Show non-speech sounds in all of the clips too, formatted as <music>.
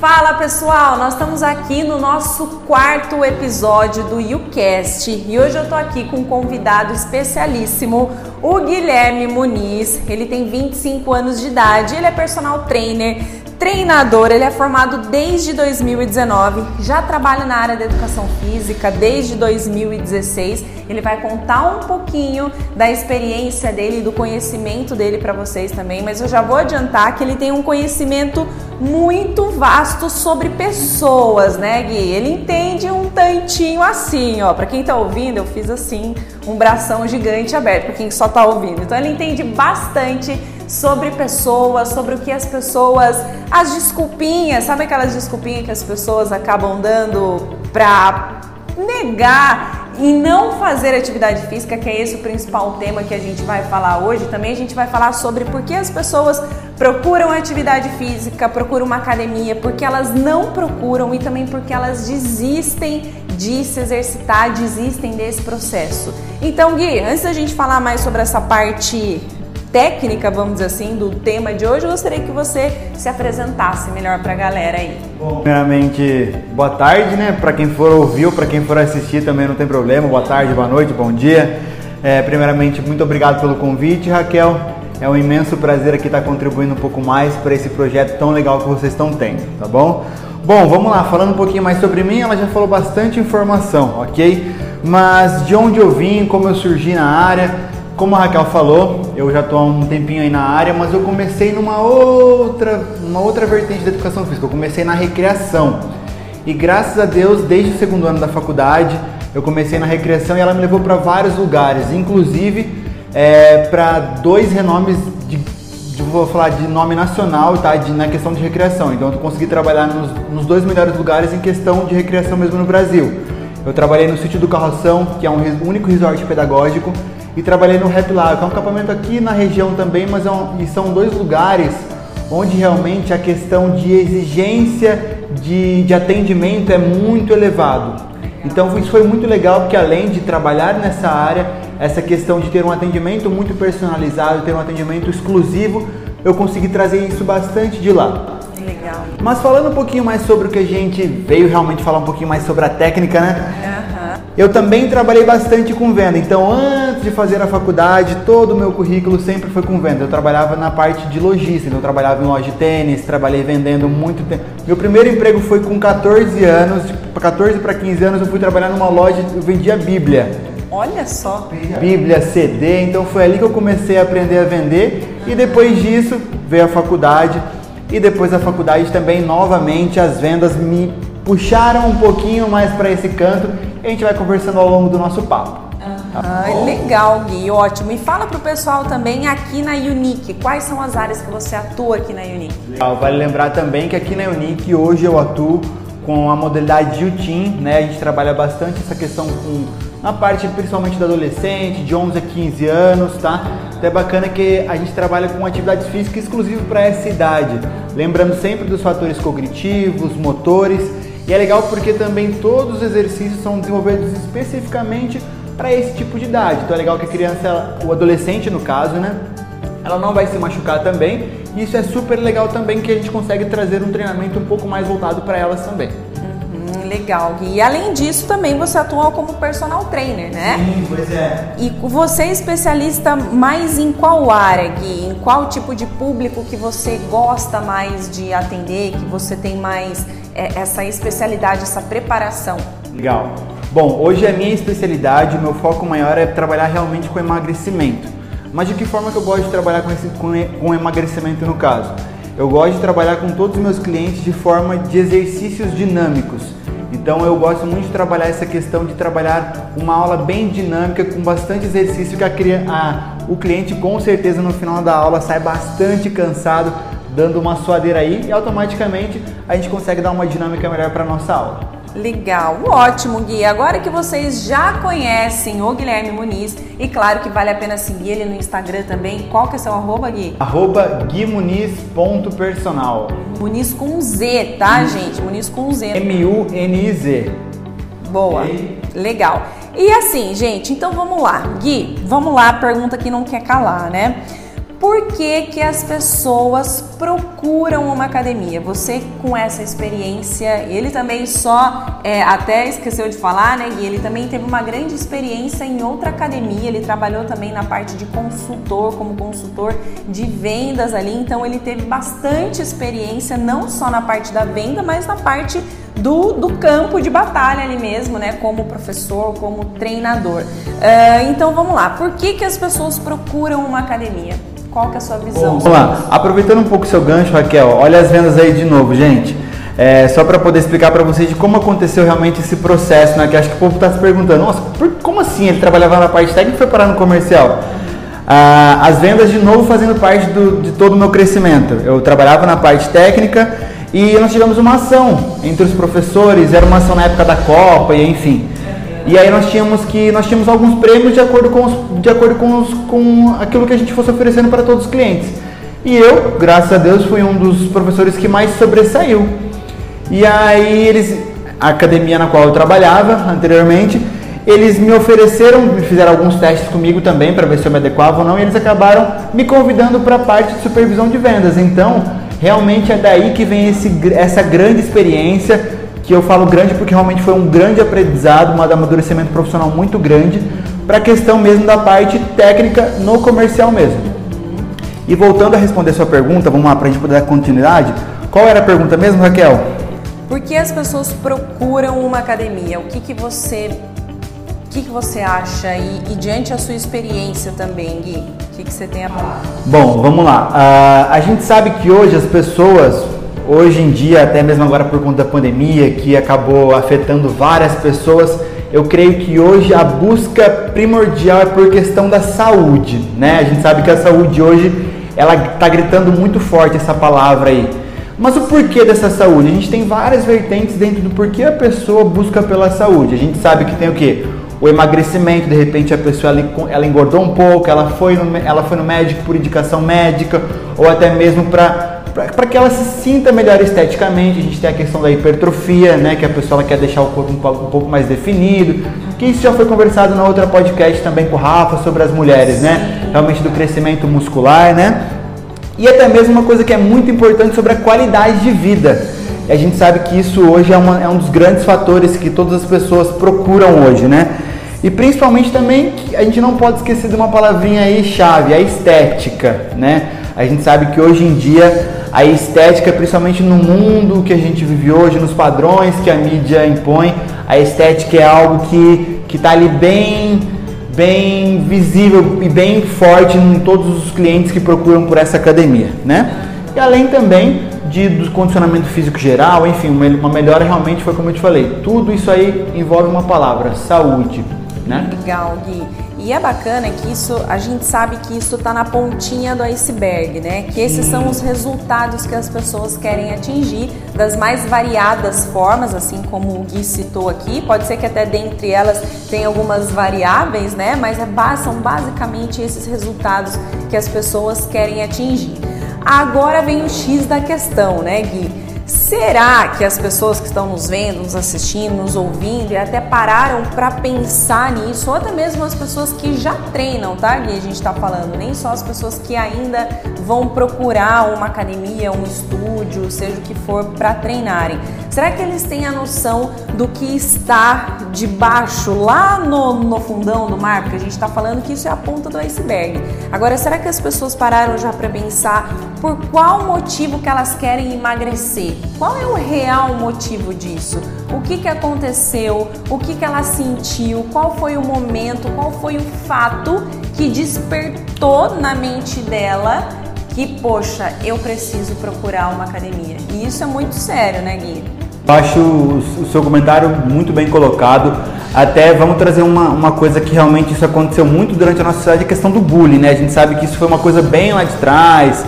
Fala pessoal, nós estamos aqui no nosso quarto episódio do YouCast e hoje eu tô aqui com um convidado especialíssimo, o Guilherme Muniz. Ele tem 25 anos de idade, ele é personal trainer, treinador, ele é formado desde 2019, já trabalha na área da educação física desde 2016. Ele vai contar um pouquinho da experiência dele, do conhecimento dele para vocês também, mas eu já vou adiantar que ele tem um conhecimento muito vasto sobre pessoas, né, Gui? Ele entende um tantinho assim, ó. Para quem tá ouvindo, eu fiz assim, um bração gigante aberto para quem só tá ouvindo. Então ele entende bastante sobre pessoas, sobre o que as pessoas, as desculpinhas, sabe aquelas desculpinhas que as pessoas acabam dando para negar e não fazer atividade física, que é esse o principal tema que a gente vai falar hoje. Também a gente vai falar sobre por que as pessoas procuram atividade física, procuram uma academia, porque elas não procuram e também porque elas desistem de se exercitar, desistem desse processo. Então, Gui, antes da gente falar mais sobre essa parte técnica, vamos dizer assim, do tema de hoje, eu gostaria que você se apresentasse melhor para a galera aí. Bom, primeiramente, boa tarde, né? Para quem for ouvir ou para quem for assistir também não tem problema. Boa tarde, boa noite, bom dia. É, primeiramente, muito obrigado pelo convite, Raquel. É um imenso prazer aqui estar contribuindo um pouco mais para esse projeto tão legal que vocês estão tendo, tá bom? Bom, vamos lá, falando um pouquinho mais sobre mim, ela já falou bastante informação, ok? Mas de onde eu vim, como eu surgi na área, como a Raquel falou, eu já estou há um tempinho aí na área, mas eu comecei numa outra, uma outra vertente da educação física. Eu comecei na recreação. E graças a Deus, desde o segundo ano da faculdade, eu comecei na recreação e ela me levou para vários lugares, inclusive é, para dois renomes de, de, vou falar de nome nacional, tá? De, na questão de recreação. Então eu consegui trabalhar nos, nos dois melhores lugares em questão de recreação mesmo no Brasil. Eu trabalhei no sítio do Carroção, que é um único resort pedagógico e trabalhei no Happy Lab, que é um acampamento aqui na região também, mas é um, e são dois lugares onde realmente a questão de exigência de, de atendimento é muito elevado. Então isso foi muito legal porque além de trabalhar nessa área, essa questão de ter um atendimento muito personalizado, ter um atendimento exclusivo, eu consegui trazer isso bastante de lá. Legal. Mas falando um pouquinho mais sobre o que a gente veio realmente falar um pouquinho mais sobre a técnica, né? Uhum. Eu também trabalhei bastante com venda, então antes de fazer a faculdade, todo o meu currículo sempre foi com venda. Eu trabalhava na parte de logística, então eu trabalhava em loja de tênis, trabalhei vendendo muito tempo. Meu primeiro emprego foi com 14 anos, de 14 para 15 anos eu fui trabalhar numa loja, eu vendia Bíblia. Olha só. Bíblia, CD, então foi ali que eu comecei a aprender a vender e depois disso veio a faculdade e depois da faculdade também novamente as vendas me puxaram um pouquinho mais para esse canto e a gente vai conversando ao longo do nosso papo. Ah, legal, Gui, ótimo. E fala pro pessoal também aqui na Unique, quais são as áreas que você atua aqui na Unique? Legal, vale lembrar também que aqui na Unique hoje eu atuo com a modalidade UTIM, né? A gente trabalha bastante essa questão com na parte principalmente do adolescente, de 11 a 15 anos, tá? Então é bacana que a gente trabalha com atividades físicas exclusivas para essa idade, lembrando sempre dos fatores cognitivos, motores e é legal porque também todos os exercícios são desenvolvidos especificamente para esse tipo de idade. Então é legal que a criança, o adolescente no caso, né? Ela não vai se machucar também. E isso é super legal também que a gente consegue trazer um treinamento um pouco mais voltado para elas também. Uhum, legal, Gui. E além disso, também você atua como personal trainer, né? Sim, pois é. E você é especialista mais em qual área, Gui? Em qual tipo de público que você gosta mais de atender, que você tem mais essa especialidade, essa preparação? Legal. Bom, hoje a minha especialidade, o meu foco maior é trabalhar realmente com emagrecimento. Mas de que forma que eu gosto de trabalhar com, esse, com, com emagrecimento no caso? Eu gosto de trabalhar com todos os meus clientes de forma de exercícios dinâmicos. Então eu gosto muito de trabalhar essa questão de trabalhar uma aula bem dinâmica com bastante exercício que a, a, o cliente com certeza no final da aula sai bastante cansado, dando uma suadeira aí e automaticamente a gente consegue dar uma dinâmica melhor para nossa aula. Legal, ótimo, Gui. Agora que vocês já conhecem o Guilherme Muniz, e claro que vale a pena seguir ele no Instagram também. Qual que é seu arroba, Gui? Arroba guimuniz.personal. Muniz com Z, tá, gente? Muniz com Z. M-U-N-I-Z. Boa, legal. E assim, gente, então vamos lá. Gui, vamos lá, pergunta que não quer calar, né? Por que, que as pessoas procuram uma academia? Você com essa experiência, ele também só, é, até esqueceu de falar, né, Gui? Ele também teve uma grande experiência em outra academia, ele trabalhou também na parte de consultor, como consultor de vendas ali, então ele teve bastante experiência, não só na parte da venda, mas na parte do, do campo de batalha ali mesmo, né? Como professor, como treinador. Uh, então vamos lá, por que, que as pessoas procuram uma academia? Qual que é a sua visão? Vamos lá, aproveitando um pouco o seu gancho, Raquel, olha as vendas aí de novo, gente. É, só para poder explicar para vocês de como aconteceu realmente esse processo, né? Que acho que o povo está se perguntando, nossa, por, como assim ele trabalhava na parte técnica e foi parar no comercial? Ah, as vendas de novo fazendo parte do, de todo o meu crescimento. Eu trabalhava na parte técnica e nós tivemos uma ação entre os professores, era uma ação na época da Copa e enfim. E aí nós tínhamos que nós tínhamos alguns prêmios de acordo com os, de acordo com, os, com aquilo que a gente fosse oferecendo para todos os clientes. E eu, graças a Deus, fui um dos professores que mais sobressaiu. E aí eles, a academia na qual eu trabalhava anteriormente, eles me ofereceram, me fizeram alguns testes comigo também para ver se eu me adequava ou não, e eles acabaram me convidando para a parte de supervisão de vendas. Então, realmente é daí que vem esse, essa grande experiência que eu falo grande porque realmente foi um grande aprendizado, um amadurecimento profissional muito grande para a questão mesmo da parte técnica no comercial mesmo. E voltando a responder a sua pergunta, vamos lá para a gente poder dar continuidade. Qual era a pergunta mesmo, Raquel? Por que as pessoas procuram uma academia? O que, que você o que, que você acha e, e, diante da sua experiência também, Gui, o que, que você tem a falar? Bom, vamos lá. Uh, a gente sabe que hoje as pessoas Hoje em dia, até mesmo agora por conta da pandemia, que acabou afetando várias pessoas, eu creio que hoje a busca primordial é por questão da saúde, né? A gente sabe que a saúde hoje, ela está gritando muito forte essa palavra aí. Mas o porquê dessa saúde? A gente tem várias vertentes dentro do porquê a pessoa busca pela saúde. A gente sabe que tem o quê? O emagrecimento, de repente a pessoa ela engordou um pouco, ela foi, no, ela foi no médico por indicação médica, ou até mesmo para para que ela se sinta melhor esteticamente. A gente tem a questão da hipertrofia, né, que a pessoa quer deixar o corpo um, um pouco mais definido, que isso já foi conversado na outra podcast também com o Rafa sobre as mulheres, né, realmente do crescimento muscular, né, e até mesmo uma coisa que é muito importante sobre a qualidade de vida. E a gente sabe que isso hoje é, uma, é um dos grandes fatores que todas as pessoas procuram hoje, né? E principalmente também a gente não pode esquecer de uma palavrinha aí chave, a estética, né? A gente sabe que hoje em dia a estética, principalmente no mundo que a gente vive hoje, nos padrões que a mídia impõe, a estética é algo que está ali bem, bem visível e bem forte em todos os clientes que procuram por essa academia, né? E além também de, do condicionamento físico geral, enfim, uma melhora realmente foi como eu te falei. Tudo isso aí envolve uma palavra, saúde, né? Legal, Gui. E é bacana que isso, a gente sabe que isso está na pontinha do iceberg, né? Que esses são os resultados que as pessoas querem atingir das mais variadas formas, assim como o Gui citou aqui. Pode ser que até dentre elas tem algumas variáveis, né? Mas é, são basicamente esses resultados que as pessoas querem atingir. Agora vem o X da questão, né, Gui? Será que as pessoas que estão nos vendo, nos assistindo, nos ouvindo e até pararam para pensar nisso, ou até mesmo as pessoas que já treinam, tá? E a gente está falando, nem só as pessoas que ainda vão procurar uma academia, um estúdio, seja o que for, para treinarem. Será que eles têm a noção do que está debaixo, lá no, no fundão do mar? Porque a gente está falando que isso é a ponta do iceberg. Agora, será que as pessoas pararam já para pensar por qual motivo que elas querem emagrecer? Qual é o real motivo disso? O que, que aconteceu? O que, que ela sentiu? Qual foi o momento? Qual foi o fato que despertou na mente dela que, poxa, eu preciso procurar uma academia? E isso é muito sério, né, Gui? Acho o seu comentário muito bem colocado. Até vamos trazer uma, uma coisa que realmente isso aconteceu muito durante a nossa sociedade, a questão do bullying, né? A gente sabe que isso foi uma coisa bem lá de trás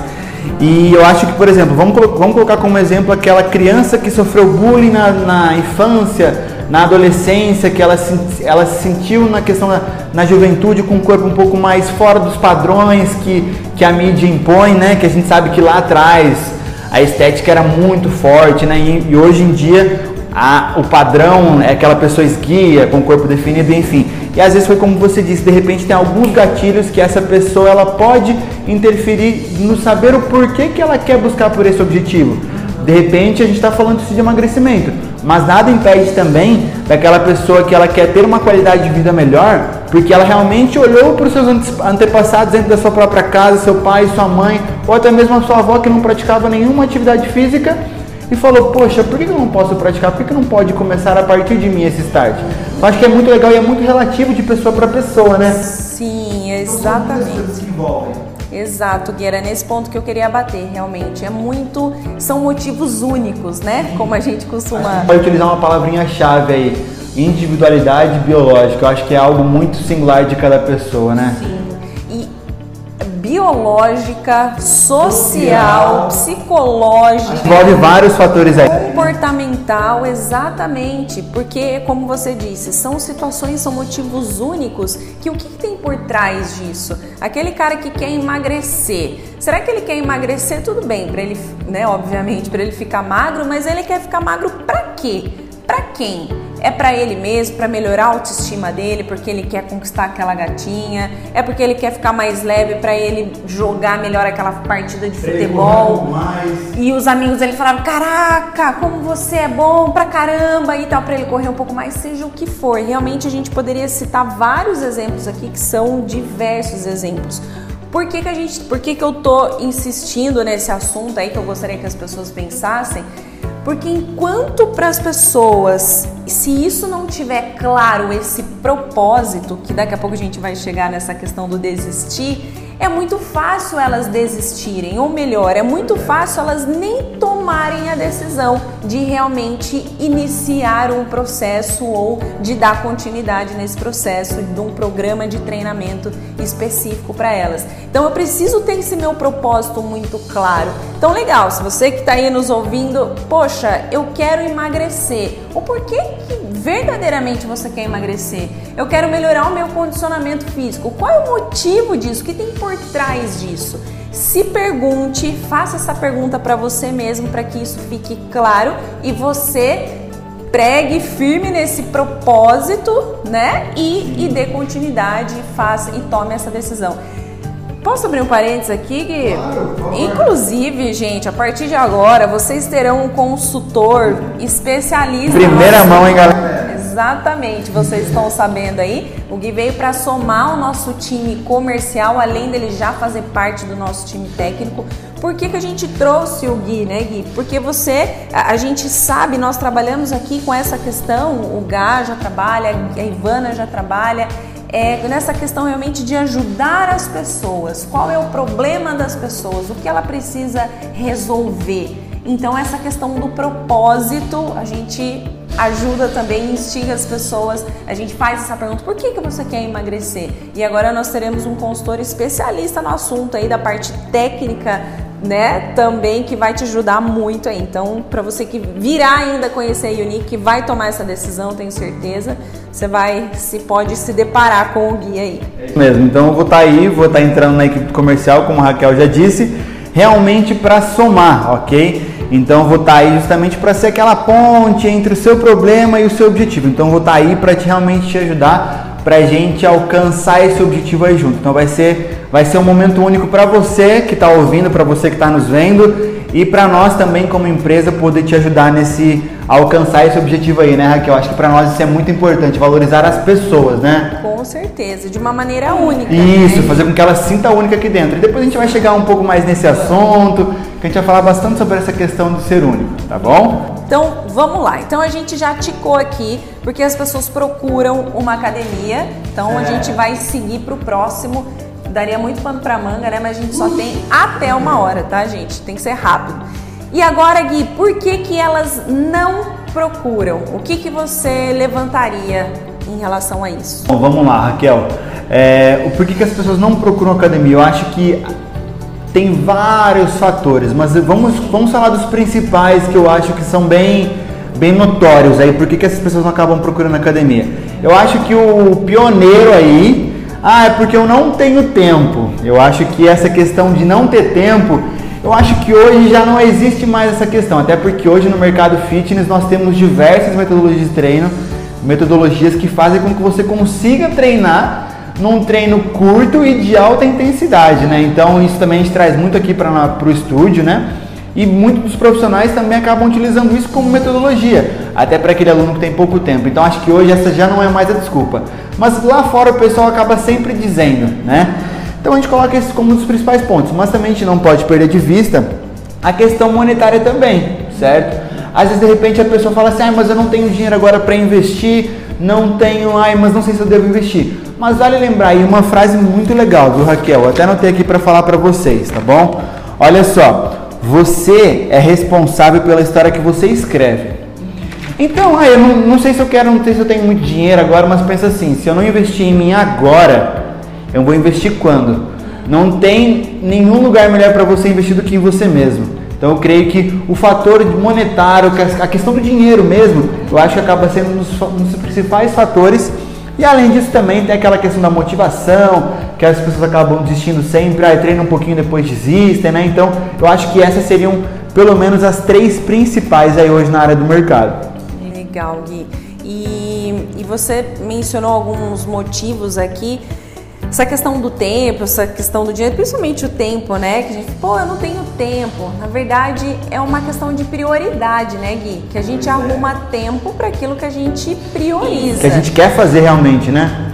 e eu acho que, por exemplo, vamos, vamos colocar como exemplo aquela criança que sofreu bullying na, na infância, na adolescência, que ela, ela se sentiu na questão da na juventude com um corpo um pouco mais fora dos padrões que, que a mídia impõe, né? Que a gente sabe que lá atrás a estética era muito forte, né? E, e hoje em dia a, o padrão é aquela pessoa esguia, com o corpo definido, enfim. E às vezes foi como você disse, de repente tem alguns gatilhos que essa pessoa ela pode interferir no saber o porquê que ela quer buscar por esse objetivo. De repente a gente está falando isso de emagrecimento, mas nada impede também daquela pessoa que ela quer ter uma qualidade de vida melhor, porque ela realmente olhou para os seus antepassados dentro da sua própria casa, seu pai, sua mãe, ou até mesmo a sua avó que não praticava nenhuma atividade física e falou: Poxa, por que eu não posso praticar? Por que não pode começar a partir de mim esse start? Eu acho que é muito legal e é muito relativo de pessoa para pessoa, né? Sim, exatamente. Exato, Gui, era nesse ponto que eu queria bater, realmente. É muito. São motivos únicos, né? Como a gente costuma. Pode utilizar uma palavrinha-chave aí: individualidade biológica. Eu acho que é algo muito singular de cada pessoa, né? Sim biológica, social, psicológica. Envolve vários fatores aí. Comportamental, exatamente. Porque, como você disse, são situações, são motivos únicos que o que, que tem por trás disso? Aquele cara que quer emagrecer. Será que ele quer emagrecer? Tudo bem, para ele, né? Obviamente, para ele ficar magro, mas ele quer ficar magro para quê? Para quem? É para ele mesmo, para melhorar a autoestima dele, porque ele quer conquistar aquela gatinha, é porque ele quer ficar mais leve para ele jogar melhor aquela partida de futebol. E os amigos dele falavam: "Caraca, como você é bom pra caramba" e tal, para ele correr um pouco mais, seja o que for. Realmente a gente poderia citar vários exemplos aqui que são diversos exemplos. Por que, que a gente, por que, que eu tô insistindo nesse assunto aí que eu gostaria que as pessoas pensassem? Porque enquanto para as pessoas, se isso não tiver claro esse propósito, que daqui a pouco a gente vai chegar nessa questão do desistir, é muito fácil elas desistirem, ou melhor, é muito fácil elas nem tomarem a decisão de realmente iniciar um processo ou de dar continuidade nesse processo de um programa de treinamento específico para elas. Então eu preciso ter esse meu propósito muito claro. Então legal, se você que está aí nos ouvindo, poxa, eu quero emagrecer. O porquê que verdadeiramente você quer emagrecer? Eu quero melhorar o meu condicionamento físico. Qual é o motivo disso? O que tem por trás disso? Se pergunte, faça essa pergunta para você mesmo para que isso fique claro e você pregue firme nesse propósito, né? E, e dê continuidade, faça e tome essa decisão. Posso abrir um parênteses aqui, Gui? Claro, Inclusive, gente, a partir de agora, vocês terão um consultor especialista. Primeira mão, hein, galera? Exatamente, vocês estão sabendo aí. O Gui veio para somar o nosso time comercial, além dele já fazer parte do nosso time técnico. Por que, que a gente trouxe o Gui, né, Gui? Porque você, a, gente sabe, nós trabalhamos aqui com essa questão, o Gá já trabalha, a Ivana já trabalha, é, nessa questão realmente de ajudar as pessoas. Qual é o problema das pessoas? O que ela precisa resolver? Então, essa questão do propósito, a gente ajuda também, instiga as pessoas. A gente faz essa pergunta: por que, que você quer emagrecer? E agora nós teremos um consultor especialista no assunto aí da parte técnica, né? Também que vai te ajudar muito aí. Então, para você que virá ainda conhecer a Unique, que vai tomar essa decisão, tenho certeza, você vai se pode se deparar com o guia aí. É mesmo. Então, eu vou estar tá aí, vou estar tá entrando na equipe comercial, como a Raquel já disse, realmente para somar, ok? Então vou estar tá aí justamente para ser aquela ponte entre o seu problema e o seu objetivo. Então vou estar tá aí para te, realmente te ajudar para a gente alcançar esse objetivo aí junto. Então vai ser, vai ser um momento único para você que está ouvindo, para você que está nos vendo e para nós também como empresa poder te ajudar nesse alcançar esse objetivo aí, né, Raquel? Acho que para nós isso é muito importante, valorizar as pessoas, né? Com certeza, de uma maneira única. Isso, né? fazer com que ela sinta única aqui dentro. E depois a gente vai chegar um pouco mais nesse assunto, que a gente vai falar bastante sobre essa questão do ser único, tá bom? Então, vamos lá. Então a gente já ticou aqui, porque as pessoas procuram uma academia. Então é. a gente vai seguir para o próximo daria muito pano para manga, né? Mas a gente só tem até uma hora, tá, gente? Tem que ser rápido. E agora, Gui, por que que elas não procuram? O que que você levantaria em relação a isso? Bom, vamos lá, Raquel. É, por que que as pessoas não procuram academia? Eu acho que tem vários fatores, mas vamos, vamos falar dos principais que eu acho que são bem, bem notórios aí. Por que, que essas pessoas não acabam procurando academia? Eu acho que o pioneiro aí ah, é porque eu não tenho tempo. Eu acho que essa questão de não ter tempo, eu acho que hoje já não existe mais essa questão. Até porque hoje no mercado fitness nós temos diversas metodologias de treino, Metodologias que fazem com que você consiga treinar num treino curto e de alta intensidade, né? Então isso também a gente traz muito aqui para o estúdio, né? E muitos dos profissionais também acabam utilizando isso como metodologia, até para aquele aluno que tem pouco tempo. Então acho que hoje essa já não é mais a desculpa. Mas lá fora o pessoal acaba sempre dizendo, né? Então a gente coloca esses como um dos principais pontos, mas também a gente não pode perder de vista a questão monetária também, certo? Às vezes de repente a pessoa fala assim: "Ah, mas eu não tenho dinheiro agora para investir, não tenho, ai, mas não sei se eu devo investir". Mas vale lembrar aí uma frase muito legal, viu, Raquel? Eu até anotei aqui para falar para vocês, tá bom? Olha só, você é responsável pela história que você escreve. Então, ah, eu não, não, sei se eu quero, não sei se eu tenho muito dinheiro agora, mas pensa assim, se eu não investir em mim agora, eu vou investir quando? Não tem nenhum lugar melhor para você investir do que em você mesmo. Então eu creio que o fator monetário, a questão do dinheiro mesmo, eu acho que acaba sendo um dos, principais fatores e além disso também tem aquela questão da motivação, que as pessoas acabam desistindo sempre, ah, treinam um pouquinho depois desistem, né? Então eu acho que essas seriam pelo menos as três principais aí hoje na área do mercado. Legal, Gui. E, e você mencionou alguns motivos aqui essa questão do tempo, essa questão do dinheiro, principalmente o tempo, né? Que a gente, pô, eu não tenho tempo. Na verdade, é uma questão de prioridade, né, Gui? Que a gente arruma tempo para aquilo que a gente prioriza. Que a gente quer fazer realmente, né?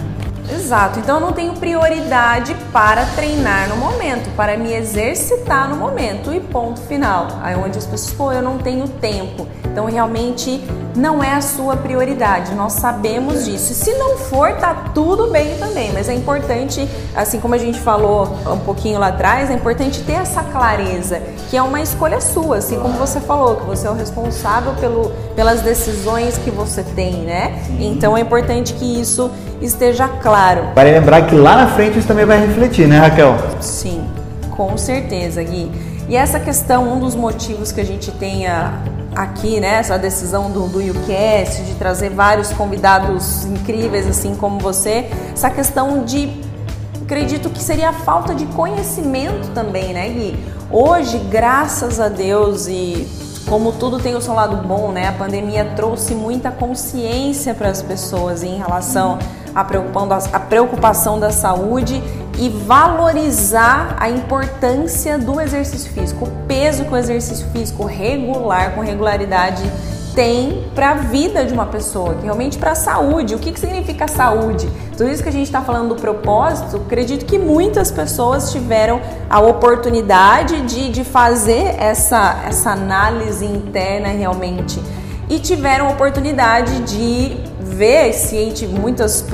Exato. Então eu não tenho prioridade para treinar no momento, para me exercitar no momento e ponto final. Aí onde as pessoas, pô, eu não tenho tempo. Então realmente não é a sua prioridade. Nós sabemos disso. E se não for, tá tudo bem também. Mas é importante, assim como a gente falou um pouquinho lá atrás, é importante ter essa clareza, que é uma escolha sua, assim como você falou, que você é o responsável pelo, pelas decisões que você tem, né? Então é importante que isso esteja claro. Vale lembrar que lá na frente isso também vai refletir, né, Raquel? Sim, com certeza, Gui. E essa questão, um dos motivos que a gente tenha aqui, né, essa decisão do, do UCast, de trazer vários convidados incríveis assim como você, essa questão de acredito que seria a falta de conhecimento também, né, Gui? Hoje, graças a Deus e como tudo tem o seu lado bom, né? A pandemia trouxe muita consciência para as pessoas em relação à preocupação da saúde e valorizar a importância do exercício físico, o peso que o exercício físico regular, com regularidade, tem para a vida de uma pessoa, que realmente para a saúde. O que, que significa saúde? Tudo isso que a gente está falando do propósito, acredito que muitas pessoas tiveram a oportunidade de, de fazer essa, essa análise interna realmente e tiveram a oportunidade de ver ciente, muitas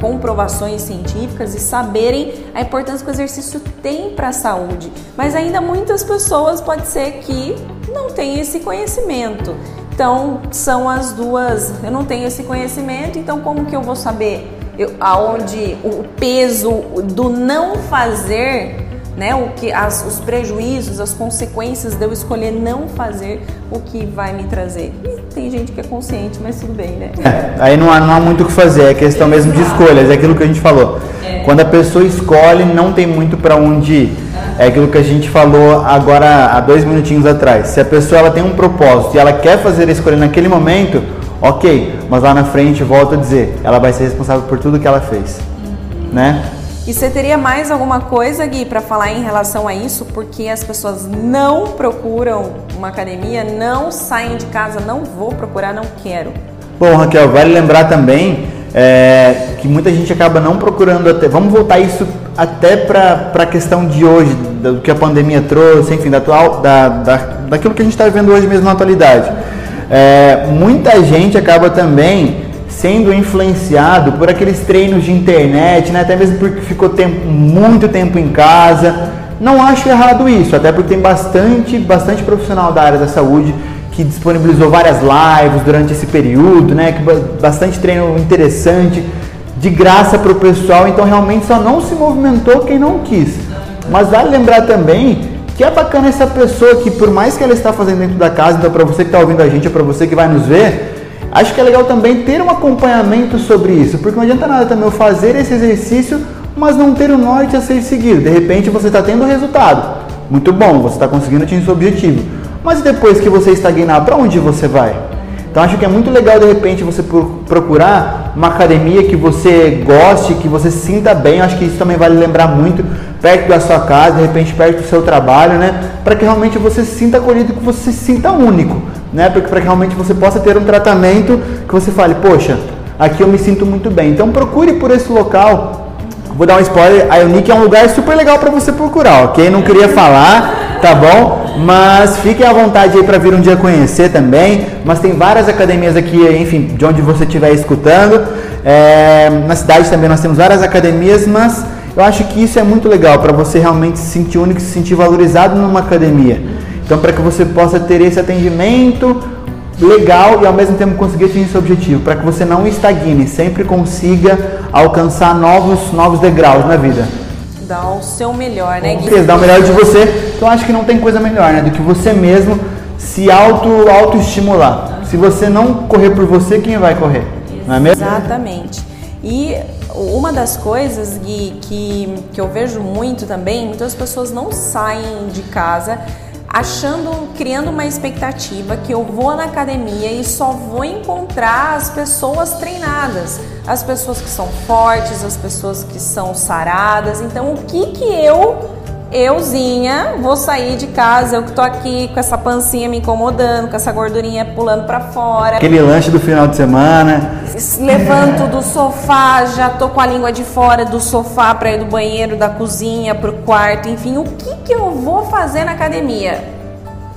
comprovações científicas e saberem a importância que o exercício tem para a saúde. Mas ainda muitas pessoas pode ser que não tenham esse conhecimento. Então são as duas. Eu não tenho esse conhecimento, então como que eu vou saber eu, aonde o peso do não fazer né, o que as, os prejuízos, as consequências de eu escolher não fazer o que vai me trazer. Tem gente que é consciente, mas tudo bem, né? É, aí não há, não há muito o que fazer, é questão mesmo de escolhas, é aquilo que a gente falou. É. Quando a pessoa escolhe, não tem muito para onde ir. É aquilo que a gente falou agora há dois minutinhos atrás. Se a pessoa ela tem um propósito e ela quer fazer a escolha naquele momento, ok, mas lá na frente, volto a dizer, ela vai ser responsável por tudo que ela fez, uhum. né? E você teria mais alguma coisa, Gui, para falar em relação a isso? Porque as pessoas não procuram uma academia, não saem de casa, não vou procurar, não quero. Bom, Raquel, vale lembrar também é, que muita gente acaba não procurando até. Vamos voltar isso até para a questão de hoje, do que a pandemia trouxe, enfim, da atual, da, da, daquilo que a gente está vendo hoje mesmo na atualidade. É, muita gente acaba também sendo influenciado por aqueles treinos de internet, né? até mesmo porque ficou tempo, muito tempo em casa. Não acho errado isso, até porque tem bastante, bastante profissional da área da saúde que disponibilizou várias lives durante esse período, né? Que bastante treino interessante, de graça para o pessoal. Então realmente só não se movimentou quem não quis. Mas vale lembrar também que é bacana essa pessoa que por mais que ela está fazendo dentro da casa, então para você que está ouvindo a gente, ou para você que vai nos ver, Acho que é legal também ter um acompanhamento sobre isso, porque não adianta nada também eu fazer esse exercício, mas não ter o norte a ser seguido. De repente você está tendo resultado, muito bom, você está conseguindo atingir seu objetivo. Mas depois que você estagnar, para onde você vai? Então acho que é muito legal de repente você procurar uma academia que você goste, que você se sinta bem. Acho que isso também vale lembrar muito perto da sua casa, de repente perto do seu trabalho, né? Para que realmente você se sinta acolhido, que você se sinta único, né? Para que realmente você possa ter um tratamento que você fale, poxa, aqui eu me sinto muito bem. Então procure por esse local. Vou dar um spoiler, a Unique é um lugar super legal para você procurar, ok? Não queria falar, tá bom? Mas fiquem à vontade aí para vir um dia conhecer também. Mas tem várias academias aqui, enfim, de onde você estiver escutando. É, na cidade também nós temos várias academias, mas eu acho que isso é muito legal para você realmente se sentir único, se sentir valorizado numa academia. Então, para que você possa ter esse atendimento legal e ao mesmo tempo conseguir atingir seu objetivo, para que você não estagne, sempre consiga alcançar novos, novos degraus na vida. Dar o seu melhor, né, Gui? Dar o melhor de você. Então, acho que não tem coisa melhor, né, do que você mesmo se auto autoestimular. Se você não correr por você, quem vai correr? Não é mesmo? Exatamente. E uma das coisas, Gui, que, que eu vejo muito também, muitas pessoas não saem de casa achando, criando uma expectativa que eu vou na academia e só vou encontrar as pessoas treinadas, as pessoas que são fortes, as pessoas que são saradas. Então, o que que eu euzinha vou sair de casa, eu que tô aqui com essa pancinha me incomodando, com essa gordurinha pulando para fora. Aquele lanche do final de semana. Levanto do sofá, já tô com a língua de fora do sofá para ir do banheiro, da cozinha pro quarto, enfim, o que que eu vou fazer na academia?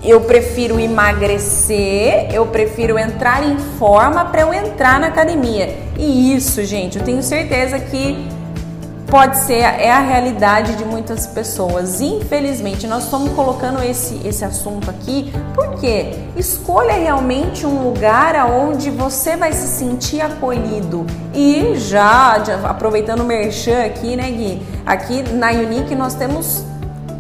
Eu prefiro emagrecer, eu prefiro entrar em forma para eu entrar na academia. E isso, gente, eu tenho certeza que pode ser é a realidade de muitas pessoas. Infelizmente, nós estamos colocando esse, esse assunto aqui porque escolha realmente um lugar aonde você vai se sentir acolhido. E já, já aproveitando o merchan aqui, né, Gui? Aqui na Unique nós temos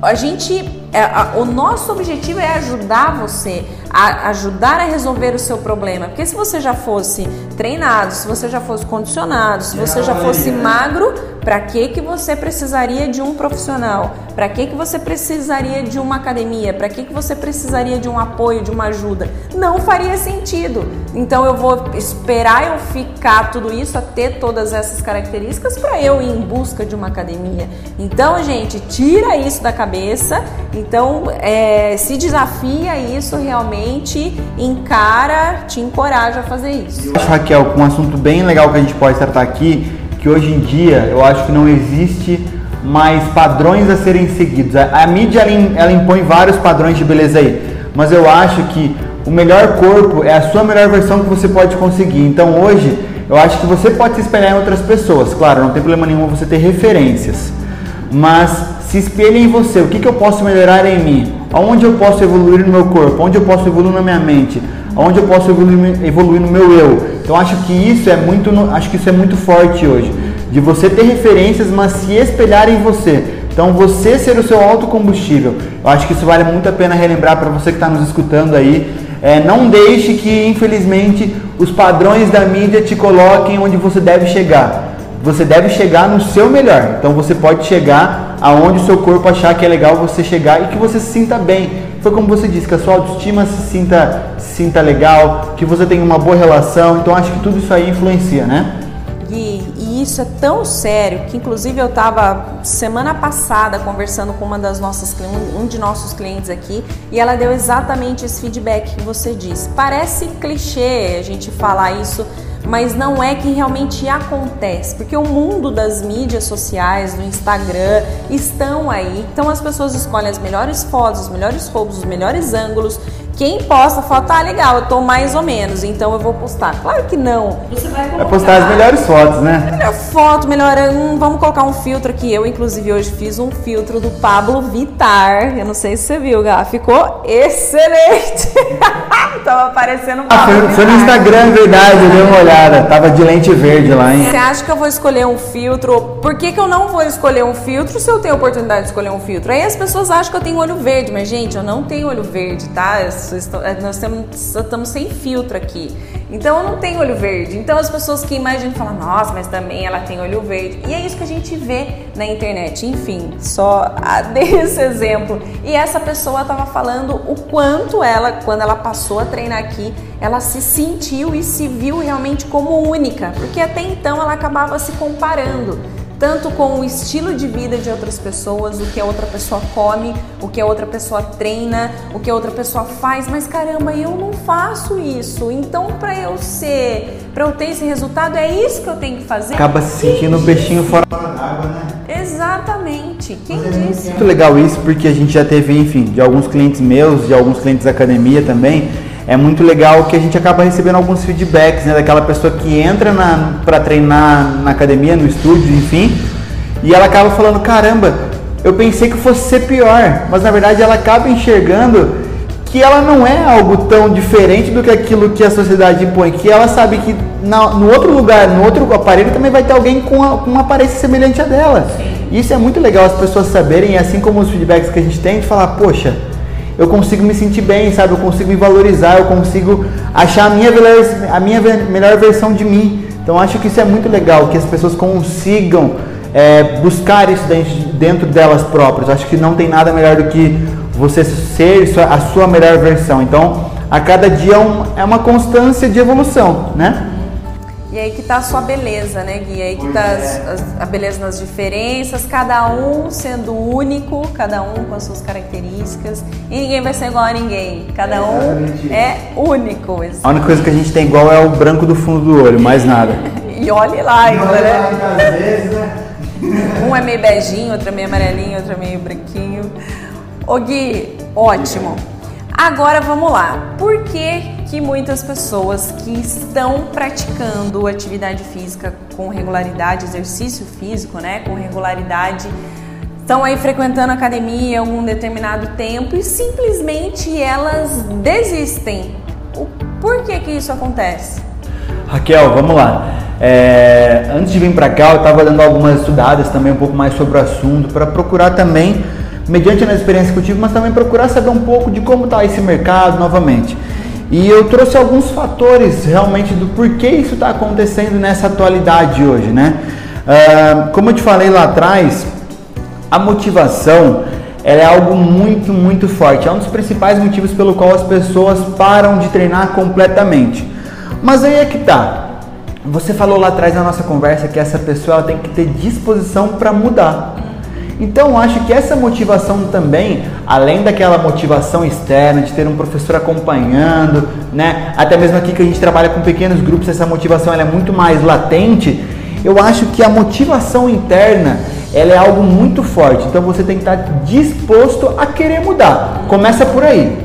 a gente é, o nosso objetivo é ajudar você, a ajudar a resolver o seu problema. Porque se você já fosse treinado, se você já fosse condicionado, se você já fosse magro, para que que você precisaria de um profissional? Para que que você precisaria de uma academia? Para que que você precisaria de um apoio, de uma ajuda? Não faria sentido. Então eu vou esperar eu ficar tudo isso a ter todas essas características para eu ir em busca de uma academia. Então, gente, tira isso da cabeça então, é, se desafia isso realmente, encara, te encoraja a fazer isso. Raquel, um assunto bem legal que a gente pode tratar aqui, que hoje em dia eu acho que não existe mais padrões a serem seguidos. A, a mídia ela, ela impõe vários padrões de beleza aí, mas eu acho que o melhor corpo é a sua melhor versão que você pode conseguir. Então hoje eu acho que você pode se espelhar em outras pessoas. Claro, não tem problema nenhum você ter referências, mas se espelhe em você. O que, que eu posso melhorar em mim? Aonde eu posso evoluir no meu corpo? Onde eu posso evoluir na minha mente? Aonde eu posso evoluir, evoluir no meu eu? Então acho que isso é muito, acho que isso é muito forte hoje, de você ter referências, mas se espelhar em você. Então você ser o seu autocombustível. Eu acho que isso vale muito a pena relembrar para você que está nos escutando aí. É, não deixe que, infelizmente, os padrões da mídia te coloquem onde você deve chegar. Você deve chegar no seu melhor. Então você pode chegar aonde o seu corpo achar que é legal você chegar e que você se sinta bem. Foi como você disse, que a sua autoestima se sinta, se sinta legal, que você tenha uma boa relação. Então acho que tudo isso aí influencia, né? Gui, e isso é tão sério que inclusive eu estava semana passada conversando com uma das nossas um de nossos clientes aqui e ela deu exatamente esse feedback que você disse. Parece clichê a gente falar isso mas não é que realmente acontece, porque o mundo das mídias sociais, do Instagram, estão aí. Então as pessoas escolhem as melhores fotos, os melhores roubos, os melhores ângulos. Quem posta foto, ah, legal, eu tô mais ou menos, então eu vou postar. Claro que não. Você vai, vai postar as melhores fotos, né? Melhor foto, melhor. Hum, vamos colocar um filtro aqui. Eu, inclusive, hoje fiz um filtro do Pablo Vitar. Eu não sei se você viu, Gá. Ficou excelente. <laughs> Tava aparecendo ah, foi, foi, no Instagram, verdade, eu dei uma olhada. Tava de lente verde lá, hein? Você acha que eu vou escolher um filtro? Por que, que eu não vou escolher um filtro se eu tenho a oportunidade de escolher um filtro? Aí as pessoas acham que eu tenho olho verde, mas gente, eu não tenho olho verde, tá? Nós temos, estamos sem filtro aqui. Então eu não tenho olho verde. Então as pessoas que imaginam falam, nossa, mas também ela tem olho verde. E é isso que a gente vê na internet. Enfim, só <laughs> dei esse exemplo. E essa pessoa estava falando o quanto ela, quando ela passou a treinar aqui, ela se sentiu e se viu realmente como única, porque até então ela acabava se comparando tanto com o estilo de vida de outras pessoas, o que a outra pessoa come, o que a outra pessoa treina, o que a outra pessoa faz, mas caramba, eu não faço isso. Então, para eu ser, para eu ter esse resultado, é isso que eu tenho que fazer. Acaba se sentindo um peixinho fora da água, né? Exatamente. Quem é disse? Muito legal isso, porque a gente já teve, enfim, de alguns clientes meus, de alguns clientes da academia também é muito legal que a gente acaba recebendo alguns feedbacks, né, daquela pessoa que entra para treinar na academia, no estúdio, enfim, e ela acaba falando, caramba, eu pensei que fosse ser pior, mas na verdade ela acaba enxergando que ela não é algo tão diferente do que aquilo que a sociedade impõe, que ela sabe que na, no outro lugar, no outro aparelho também vai ter alguém com, a, com uma aparência semelhante a dela. Isso é muito legal as pessoas saberem, assim como os feedbacks que a gente tem, de falar, poxa, eu consigo me sentir bem, sabe? Eu consigo me valorizar, eu consigo achar a minha, a minha melhor versão de mim. Então acho que isso é muito legal, que as pessoas consigam é, buscar isso dentro, delas próprias. Acho que não tem nada melhor do que você ser a sua melhor versão. Então a cada dia é, é uma constância de evolução, né? E aí que tá a sua beleza, né, Gui? Aí que tá é. a beleza nas diferenças, cada um sendo único, cada um com as suas características. E ninguém vai ser igual a ninguém. Cada um é único. A única coisa que a gente tem igual é o branco do fundo do olho, mais nada. <laughs> e olhe lá ainda, né? Vezes, né? <laughs> um é meio beijinho, outro é meio amarelinho, outro é meio branquinho. Ô Gui, ótimo. Agora vamos lá. Por que, que muitas pessoas que estão praticando atividade física com regularidade, exercício físico, né, com regularidade, estão aí frequentando academia algum determinado tempo e simplesmente elas desistem? Por que que isso acontece? Raquel, vamos lá. É, antes de vir para cá, eu estava dando algumas estudadas também um pouco mais sobre o assunto para procurar também mediante a experiência que eu tive, mas também procurar saber um pouco de como está esse mercado novamente. E eu trouxe alguns fatores realmente do porquê isso está acontecendo nessa atualidade hoje, né? Uh, como eu te falei lá atrás, a motivação é algo muito, muito forte. É um dos principais motivos pelo qual as pessoas param de treinar completamente. Mas aí é que tá. Você falou lá atrás na nossa conversa que essa pessoa tem que ter disposição para mudar. Então, acho que essa motivação também, além daquela motivação externa de ter um professor acompanhando, né? Até mesmo aqui que a gente trabalha com pequenos grupos, essa motivação é muito mais latente. Eu acho que a motivação interna ela é algo muito forte. Então você tem que estar disposto a querer mudar. Começa por aí.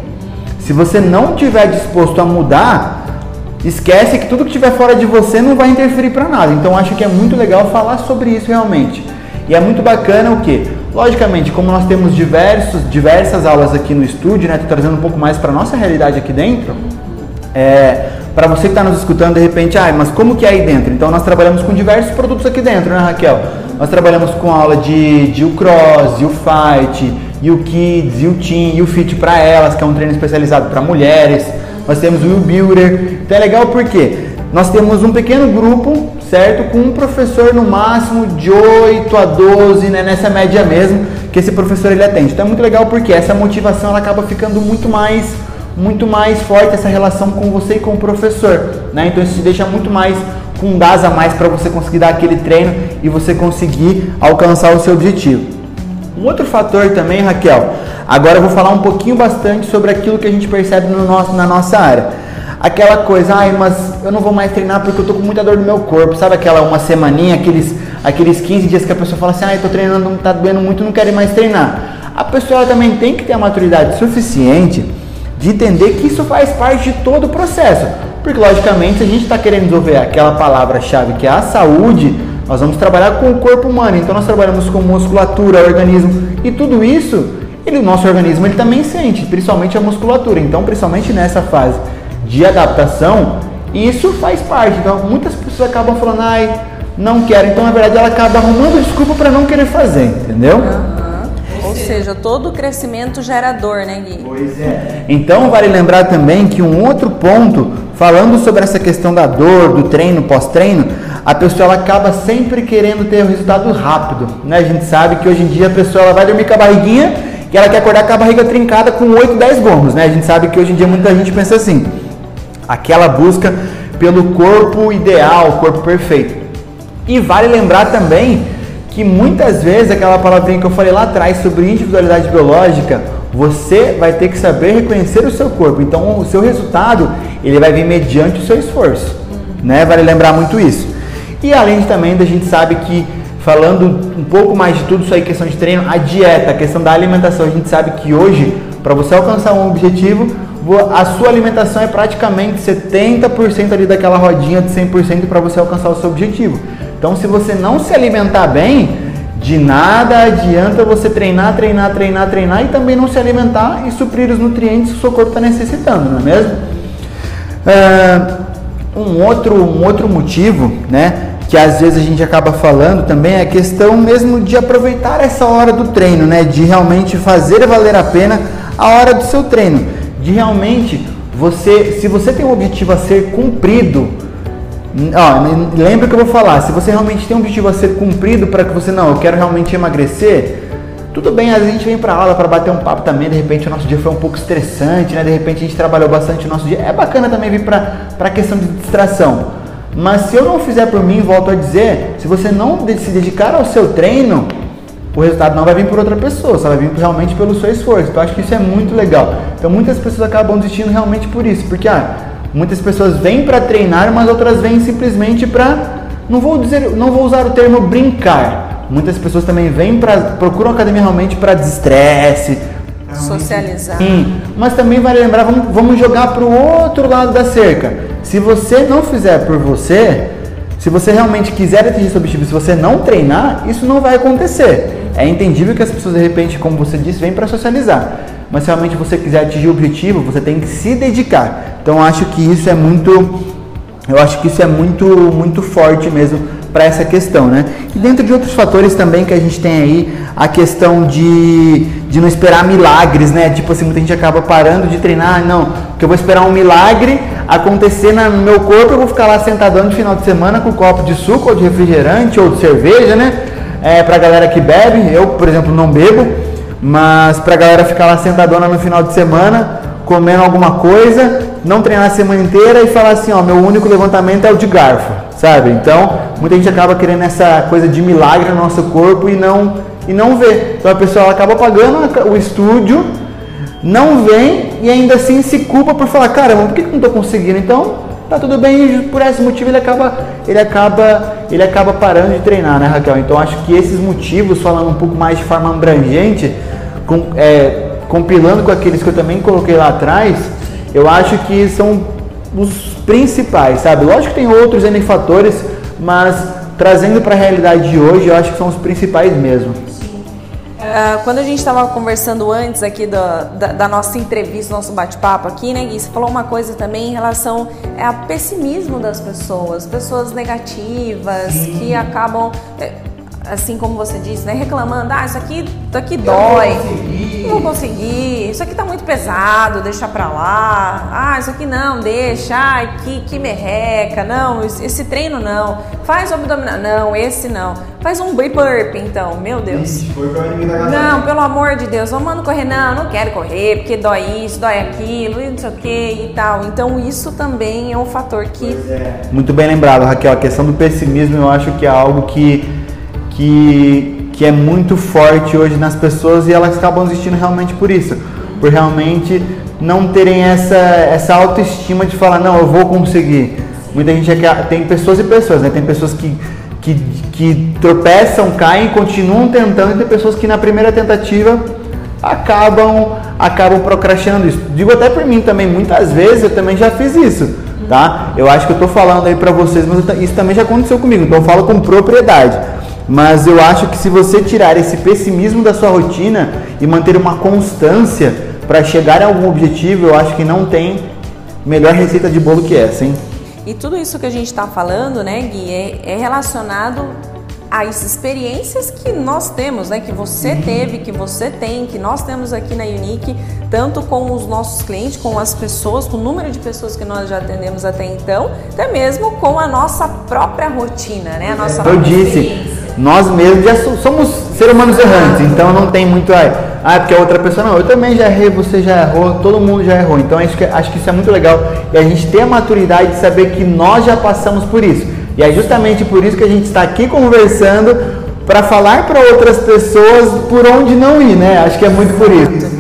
Se você não tiver disposto a mudar, esquece que tudo que estiver fora de você não vai interferir para nada. Então acho que é muito legal falar sobre isso realmente. E é muito bacana o que? Logicamente, como nós temos diversos, diversas aulas aqui no estúdio, né? Tô trazendo um pouco mais para nossa realidade aqui dentro. É, para você que está nos escutando de repente, ah, mas como que é aí dentro? Então nós trabalhamos com diversos produtos aqui dentro, né, Raquel? Nós trabalhamos com aula de, de o cross, o fight, o kids, o team, o fit para elas, que é um treino especializado para mulheres. Nós temos o builder. Então é legal porque nós temos um pequeno grupo certo? Com um professor no máximo de 8 a 12, né? nessa média mesmo, que esse professor ele atende. Então é muito legal porque essa motivação ela acaba ficando muito mais muito mais forte essa relação com você e com o professor, né? Então isso te deixa muito mais com um gás a mais para você conseguir dar aquele treino e você conseguir alcançar o seu objetivo. Um outro fator também, Raquel, agora eu vou falar um pouquinho bastante sobre aquilo que a gente percebe no nosso, na nossa área aquela coisa, ai, mas eu não vou mais treinar porque eu tô com muita dor no meu corpo, sabe aquela uma semaninha, aqueles, aqueles 15 dias que a pessoa fala assim, ai, tô treinando, não tá doendo muito, não quero mais treinar. A pessoa também tem que ter a maturidade suficiente de entender que isso faz parte de todo o processo. Porque, logicamente, se a gente está querendo desenvolver aquela palavra-chave que é a saúde, nós vamos trabalhar com o corpo humano. Então, nós trabalhamos com musculatura, organismo e tudo isso, ele, o nosso organismo ele também sente, principalmente a musculatura. Então, principalmente nessa fase de adaptação, isso faz parte. Então, muitas pessoas acabam falando, ai, não quero. Então, na verdade, ela acaba arrumando desculpa para não querer fazer, entendeu? Uhum. Ou seja, todo crescimento gera dor, né, Gui? Pois é. Então vale lembrar também que um outro ponto, falando sobre essa questão da dor, do treino, pós-treino, a pessoa ela acaba sempre querendo ter o resultado rápido. Né? A gente sabe que hoje em dia a pessoa ela vai dormir com a barriguinha e ela quer acordar com a barriga trincada com 8, 10 gomos. Né? A gente sabe que hoje em dia muita gente pensa assim. Aquela busca pelo corpo ideal, corpo perfeito. E vale lembrar também que muitas vezes aquela palavrinha que eu falei lá atrás sobre individualidade biológica, você vai ter que saber reconhecer o seu corpo. Então, o seu resultado ele vai vir mediante o seu esforço, né? Vale lembrar muito isso. E além de, também da gente sabe que falando um pouco mais de tudo isso aí, questão de treino, a dieta, a questão da alimentação, a gente sabe que hoje, para você alcançar um objetivo, a sua alimentação é praticamente 70% ali daquela rodinha de 100% para você alcançar o seu objetivo. Então, se você não se alimentar bem, de nada adianta você treinar, treinar, treinar, treinar e também não se alimentar e suprir os nutrientes que o seu corpo está necessitando, não é mesmo? Uh, um, outro, um outro motivo, né, que às vezes a gente acaba falando também é a questão mesmo de aproveitar essa hora do treino, né, de realmente fazer valer a pena a hora do seu treino, de realmente você, se você tem um objetivo a ser cumprido, Ó, lembra que eu vou falar, se você realmente tem um objetivo a ser cumprido para que você, não, eu quero realmente emagrecer, tudo bem, a gente vem para aula para bater um papo também, de repente o nosso dia foi um pouco estressante, né? De repente a gente trabalhou bastante o nosso dia. É bacana também vir para a questão de distração. Mas se eu não fizer por mim, volto a dizer, se você não se dedicar ao seu treino, o resultado não vai vir por outra pessoa, só vai vir realmente pelo seu esforço. Então eu acho que isso é muito legal. Então muitas pessoas acabam desistindo realmente por isso, porque ah, Muitas pessoas vêm para treinar, mas outras vêm simplesmente para não vou dizer, não vou usar o termo brincar. Muitas pessoas também vêm para procuram a academia realmente para desestresse, socializar. Sim, mas também vale lembrar, vamos, vamos jogar para o outro lado da cerca. Se você não fizer por você, se você realmente quiser atingir seu objetivo, se você não treinar, isso não vai acontecer. É entendível que as pessoas de repente, como você disse, vêm para socializar. Mas se realmente você quiser atingir o objetivo, você tem que se dedicar. Então acho que isso é muito, eu acho que isso é muito, muito forte mesmo para essa questão, né? E dentro de outros fatores também que a gente tem aí a questão de, de não esperar milagres, né? Tipo assim, muita gente acaba parando de treinar, não, porque eu vou esperar um milagre acontecer no meu corpo, eu vou ficar lá sentadão no final de semana com um copo de suco ou de refrigerante ou de cerveja, né? É, pra galera que bebe, eu, por exemplo, não bebo, mas pra galera ficar lá sentadona no final de semana, comendo alguma coisa, não treinar a semana inteira e falar assim, ó, meu único levantamento é o de garfo, sabe? Então, muita gente acaba querendo essa coisa de milagre no nosso corpo e não e não vê. Então a pessoa acaba pagando o estúdio, não vem e ainda assim se culpa por falar, caramba, por que, não estou conseguindo? Então, tá tudo bem e por esse motivo ele acaba ele acaba ele acaba parando de treinar, né, Raquel? Então acho que esses motivos, falando um pouco mais de forma abrangente, com, é, compilando com aqueles que eu também coloquei lá atrás, eu acho que são os principais, sabe? Lógico que tem outros N fatores, mas trazendo para a realidade de hoje, eu acho que são os principais mesmo. Uh, quando a gente estava conversando antes aqui da, da, da nossa entrevista, nosso bate-papo aqui, né, Gui? Você falou uma coisa também em relação ao pessimismo das pessoas, pessoas negativas Sim. que acabam. É, assim como você disse, né? Reclamando, ah, isso aqui, isso aqui dói, não vou conseguir, isso aqui tá muito pesado, deixa pra lá, ah, isso aqui não, deixa, ai, que, que merreca, não, esse treino não, faz o abdominal, não, esse não, faz um burp então, meu Deus. Não, pelo amor de Deus, vamos correr, não, não quero correr, porque dói isso, dói aquilo, e não sei o que e tal. Então isso também é um fator que... É. Muito bem lembrado, Raquel, a questão do pessimismo eu acho que é algo que que, que é muito forte hoje nas pessoas e elas acabam existindo realmente por isso, por realmente não terem essa, essa autoestima de falar, não, eu vou conseguir. Muita gente é que, tem pessoas e pessoas, né? Tem pessoas que, que, que tropeçam, caem, continuam tentando, e tem pessoas que na primeira tentativa acabam acabam procrastinando isso. Digo até por mim também, muitas vezes eu também já fiz isso, tá? Eu acho que eu tô falando aí para vocês, mas isso também já aconteceu comigo, então eu falo com propriedade. Mas eu acho que se você tirar esse pessimismo da sua rotina e manter uma constância para chegar a algum objetivo, eu acho que não tem melhor receita de bolo que essa, hein? E tudo isso que a gente está falando, né, Gui, é, é relacionado as experiências que nós temos, né, que você uhum. teve, que você tem, que nós temos aqui na Unique, tanto com os nossos clientes, com as pessoas, com o número de pessoas que nós já atendemos até então, até mesmo com a nossa própria rotina, né, a nossa Eu disse, nós mesmos já somos seres humanos errantes, então não tem muito ah, porque a outra pessoa não, eu também já errei, você já errou, todo mundo já errou. Então acho que, acho que isso é muito legal e a gente ter a maturidade de saber que nós já passamos por isso. E é justamente por isso que a gente está aqui conversando para falar para outras pessoas por onde não ir, né? Acho que é muito por isso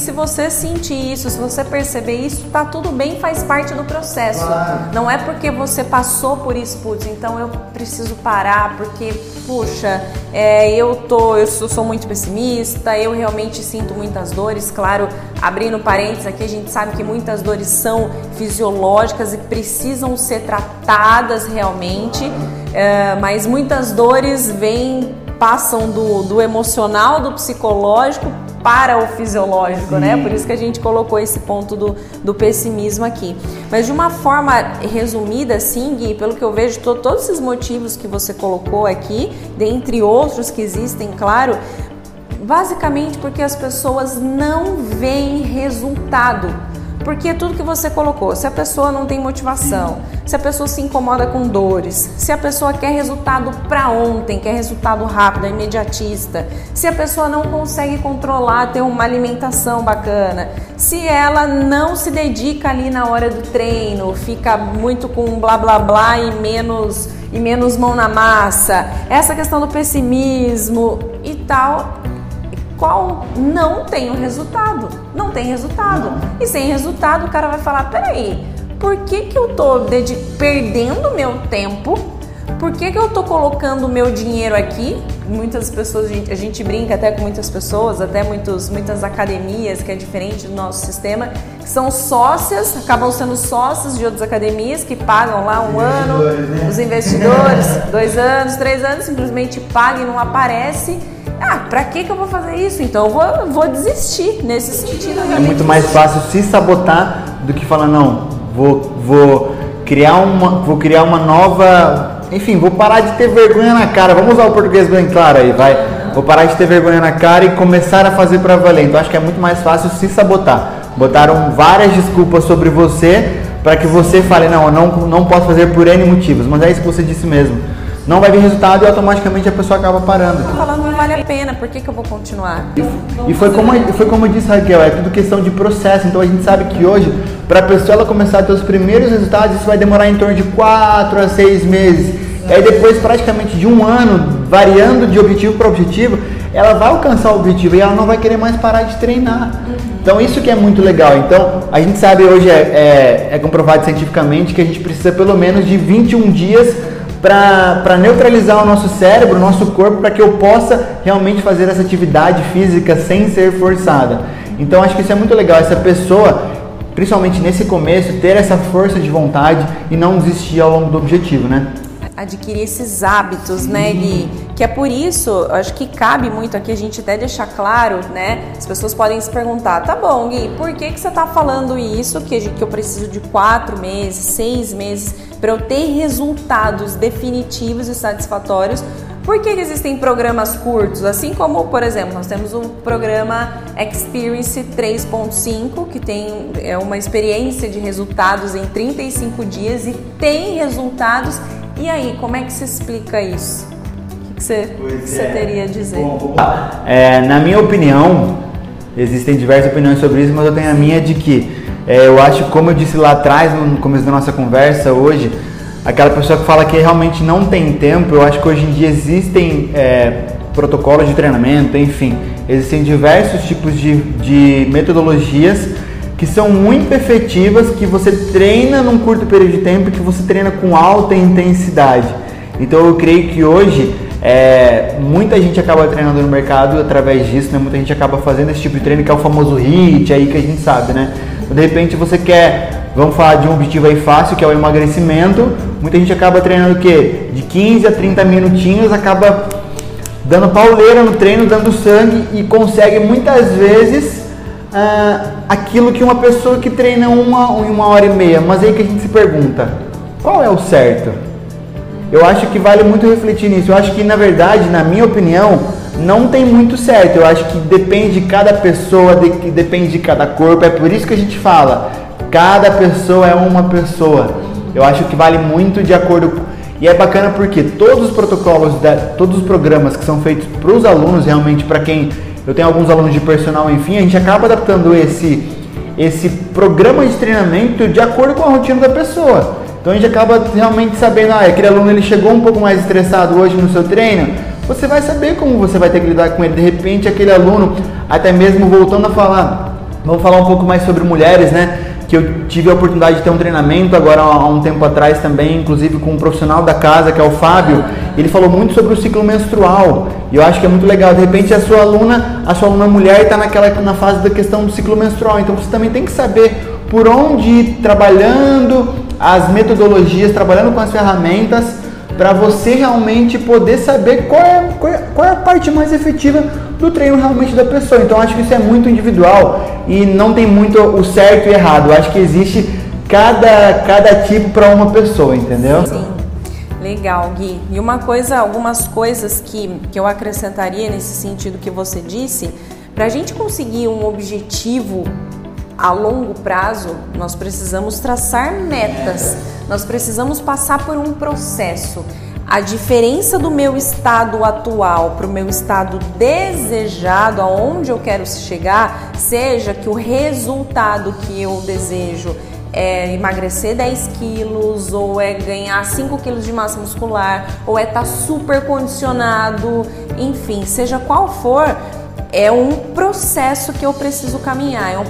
se você sentir isso, se você perceber isso, tá tudo bem, faz parte do processo. Claro. Não é porque você passou por isso, putz, então eu preciso parar, porque, puxa, é, eu tô, eu sou, sou, muito pessimista, eu realmente sinto muitas dores. Claro, abrindo parênteses aqui, a gente sabe que muitas dores são fisiológicas e precisam ser tratadas realmente, é, mas muitas dores vêm passam do, do emocional, do psicológico para o fisiológico, Sim. né? Por isso que a gente colocou esse ponto do, do pessimismo aqui. Mas de uma forma resumida, assim, Gui, pelo que eu vejo, to, todos esses motivos que você colocou aqui, dentre outros que existem, claro, basicamente porque as pessoas não veem resultado porque tudo que você colocou, se a pessoa não tem motivação, se a pessoa se incomoda com dores, se a pessoa quer resultado para ontem, quer resultado rápido, imediatista, se a pessoa não consegue controlar, ter uma alimentação bacana, se ela não se dedica ali na hora do treino, fica muito com blá blá blá e menos e menos mão na massa, essa questão do pessimismo e tal, qual não tem o resultado. Não tem resultado. E sem resultado, o cara vai falar: peraí, por que, que eu tô perdendo meu tempo? Por que, que eu tô colocando o meu dinheiro aqui? Muitas pessoas, a gente, a gente, brinca até com muitas pessoas, até muitos, muitas academias, que é diferente do nosso sistema, que são sócias, acabam sendo sócios de outras academias que pagam lá um ano, né? os investidores, <laughs> dois anos, três anos, simplesmente pagam e não aparece ah, pra que, que eu vou fazer isso? Então eu vou, vou desistir nesse sentido. É muito mais fácil se sabotar do que falar, não, vou, vou criar uma. Vou criar uma nova. Enfim, vou parar de ter vergonha na cara. Vamos usar o português bem claro aí, vai. Vou parar de ter vergonha na cara e começar a fazer para valer. Então acho que é muito mais fácil se sabotar. Botaram várias desculpas sobre você para que você fale, não, eu não, não posso fazer por N motivos. Mas é isso que você disse mesmo não vai vir resultado e automaticamente a pessoa acaba parando. Tô falando não vale a pena, por que, que eu vou continuar? E, e foi, como, foi como disse Raquel, é tudo questão de processo. Então a gente sabe que hoje, para a pessoa ela começar a ter os primeiros resultados, isso vai demorar em torno de 4 a 6 meses. E aí depois praticamente de um ano, variando de objetivo para objetivo, ela vai alcançar o objetivo e ela não vai querer mais parar de treinar. Então isso que é muito legal. Então a gente sabe hoje é, é, é comprovado cientificamente que a gente precisa pelo menos de 21 dias para neutralizar o nosso cérebro, o nosso corpo, para que eu possa realmente fazer essa atividade física sem ser forçada. Então acho que isso é muito legal, essa pessoa, principalmente nesse começo, ter essa força de vontade e não desistir ao longo do objetivo, né? Adquirir esses hábitos, né, Gui? Que é por isso, acho que cabe muito aqui a gente até deixar claro, né? As pessoas podem se perguntar, tá bom, Gui, por que, que você tá falando isso? Que, que eu preciso de quatro meses, seis meses para eu ter resultados definitivos e satisfatórios. Por que existem programas curtos? Assim como, por exemplo, nós temos o programa Experience 3.5, que tem é uma experiência de resultados em 35 dias e tem resultados e aí, como é que se explica isso? O que você, é. teria a dizer? É, na minha opinião, existem diversas opiniões sobre isso, mas eu tenho a minha de que é, eu acho, como eu disse lá atrás, no começo da nossa conversa hoje, aquela pessoa que fala que realmente não tem tempo, eu acho que hoje em dia existem é, protocolos de treinamento, enfim, existem diversos tipos de, de metodologias que são muito efetivas, que você treina num curto período de tempo, que você treina com alta intensidade. Então eu creio que hoje é, muita gente acaba treinando no mercado através disso, né? Muita gente acaba fazendo esse tipo de treino que é o famoso HIIT aí que a gente sabe, né? De repente você quer, vamos falar de um objetivo aí fácil, que é o emagrecimento. Muita gente acaba treinando o quê? De 15 a 30 minutinhos, acaba dando pauleira no treino, dando sangue e consegue muitas vezes ah, aquilo que uma pessoa que treina uma, uma hora e meia. Mas aí que a gente se pergunta, qual é o certo? eu acho que vale muito refletir nisso. Eu acho que, na verdade, na minha opinião, não tem muito certo. Eu acho que depende de cada pessoa, de, depende de cada corpo. É por isso que a gente fala, cada pessoa é uma pessoa. Eu acho que vale muito de acordo e é bacana porque todos os protocolos, da, todos os programas que são feitos para os alunos, realmente para quem eu tenho alguns alunos de personal, enfim, a gente acaba adaptando esse esse programa de treinamento de acordo com a rotina da pessoa. Então a gente acaba realmente sabendo, ah, aquele aluno ele chegou um pouco mais estressado hoje no seu treino, você vai saber como você vai ter que lidar com ele. De repente, aquele aluno, até mesmo voltando a falar, vamos falar um pouco mais sobre mulheres, né? Que eu tive a oportunidade de ter um treinamento agora há um tempo atrás também, inclusive com um profissional da casa, que é o Fábio. Ele falou muito sobre o ciclo menstrual. E eu acho que é muito legal. De repente, a sua aluna, a sua aluna mulher está naquela na fase da questão do ciclo menstrual. Então você também tem que saber por onde ir trabalhando as metodologias, trabalhando com as ferramentas para você realmente poder saber qual é, qual é, qual, é, a parte mais efetiva do treino realmente da pessoa. Então acho que isso é muito individual e não tem muito o certo e errado. Acho que existe cada, cada tipo para uma pessoa, entendeu? Sim. Legal, Gui. E uma coisa, algumas coisas que, que eu acrescentaria nesse sentido que você disse, para a gente conseguir um objetivo a longo prazo, nós precisamos traçar metas, nós precisamos passar por um processo. A diferença do meu estado atual para o meu estado desejado, aonde eu quero chegar, seja que o resultado que eu desejo é emagrecer 10 quilos, ou é ganhar 5 quilos de massa muscular, ou é estar tá super condicionado, enfim, seja qual for, é um processo que eu preciso caminhar, é um,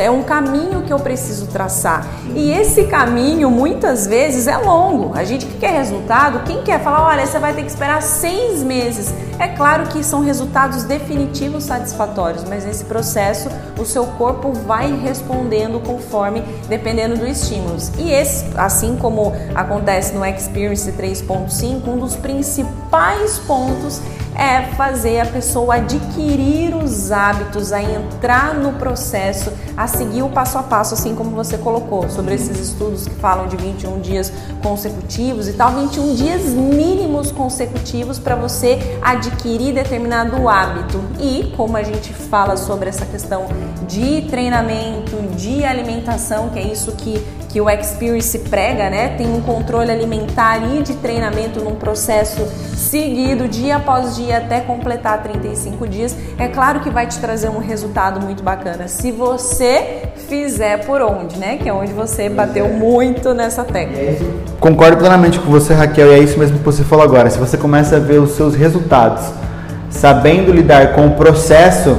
é um caminho que eu preciso traçar. E esse caminho muitas vezes é longo. A gente que quer resultado, quem quer falar, olha, você vai ter que esperar seis meses. É claro que são resultados definitivos satisfatórios, mas nesse processo o seu corpo vai respondendo conforme, dependendo dos estímulos. E esse, assim como acontece no Experience 3.5, um dos principais pontos é fazer a pessoa adquirir os hábitos, a entrar no processo, a seguir o passo a passo, assim como você colocou, sobre esses estudos que falam de 21 dias consecutivos e tal, 21 dias mínimos consecutivos para você adquirir determinado hábito. E como a gente fala sobre essa questão de treinamento, de alimentação, que é isso que que o Experience prega, né? Tem um controle alimentar e de treinamento num processo seguido, dia após dia, até completar 35 dias. É claro que vai te trazer um resultado muito bacana se você fizer por onde, né? Que é onde você bateu muito nessa técnica. Concordo plenamente com você, Raquel, e é isso mesmo que você falou agora. Se você começa a ver os seus resultados, sabendo lidar com o processo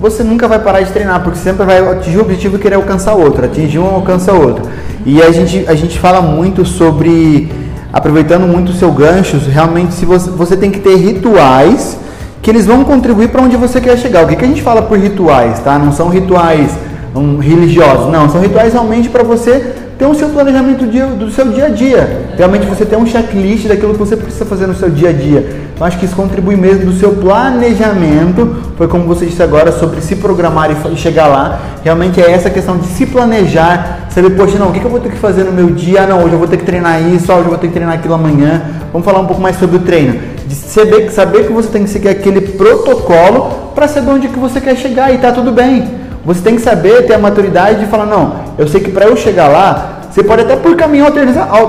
você nunca vai parar de treinar, porque sempre vai atingir o objetivo e querer alcançar outro, atingir um alcança outro. E a gente, a gente fala muito sobre, aproveitando muito o seu gancho, realmente se você, você tem que ter rituais que eles vão contribuir para onde você quer chegar. O que, que a gente fala por rituais, tá? Não são rituais um, religiosos, não, são rituais realmente para você ter o seu planejamento do seu dia a dia. Realmente você ter um checklist daquilo que você precisa fazer no seu dia a dia. Então acho que isso contribui mesmo do seu planejamento. Foi como você disse agora sobre se programar e chegar lá. Realmente é essa questão de se planejar, saber, poxa, não, o que eu vou ter que fazer no meu dia? Ah, não, hoje eu vou ter que treinar isso, hoje eu vou ter que treinar aquilo amanhã. Vamos falar um pouco mais sobre o treino. De saber, saber que você tem que seguir aquele protocolo para saber onde que você quer chegar e tá tudo bem. Você tem que saber, ter a maturidade de falar, não, eu sei que para eu chegar lá, você pode até por caminho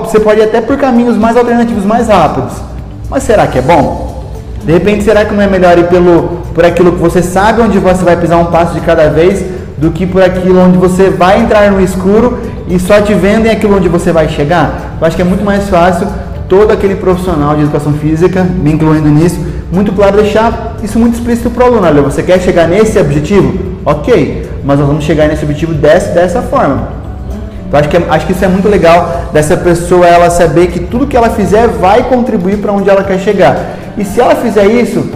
você pode até por caminhos mais alternativos mais rápidos. Mas será que é bom? De repente, será que não é melhor ir pelo, por aquilo que você sabe onde você vai pisar um passo de cada vez, do que por aquilo onde você vai entrar no escuro e só te vendem aquilo onde você vai chegar? Eu acho que é muito mais fácil todo aquele profissional de educação física, me incluindo nisso, muito claro deixar isso muito explícito para o aluno. Olha, você quer chegar nesse objetivo? Ok, mas nós vamos chegar nesse objetivo dessa, dessa forma. Então acho que, é, acho que isso é muito legal dessa pessoa ela saber que tudo que ela fizer vai contribuir para onde ela quer chegar. E se ela fizer isso,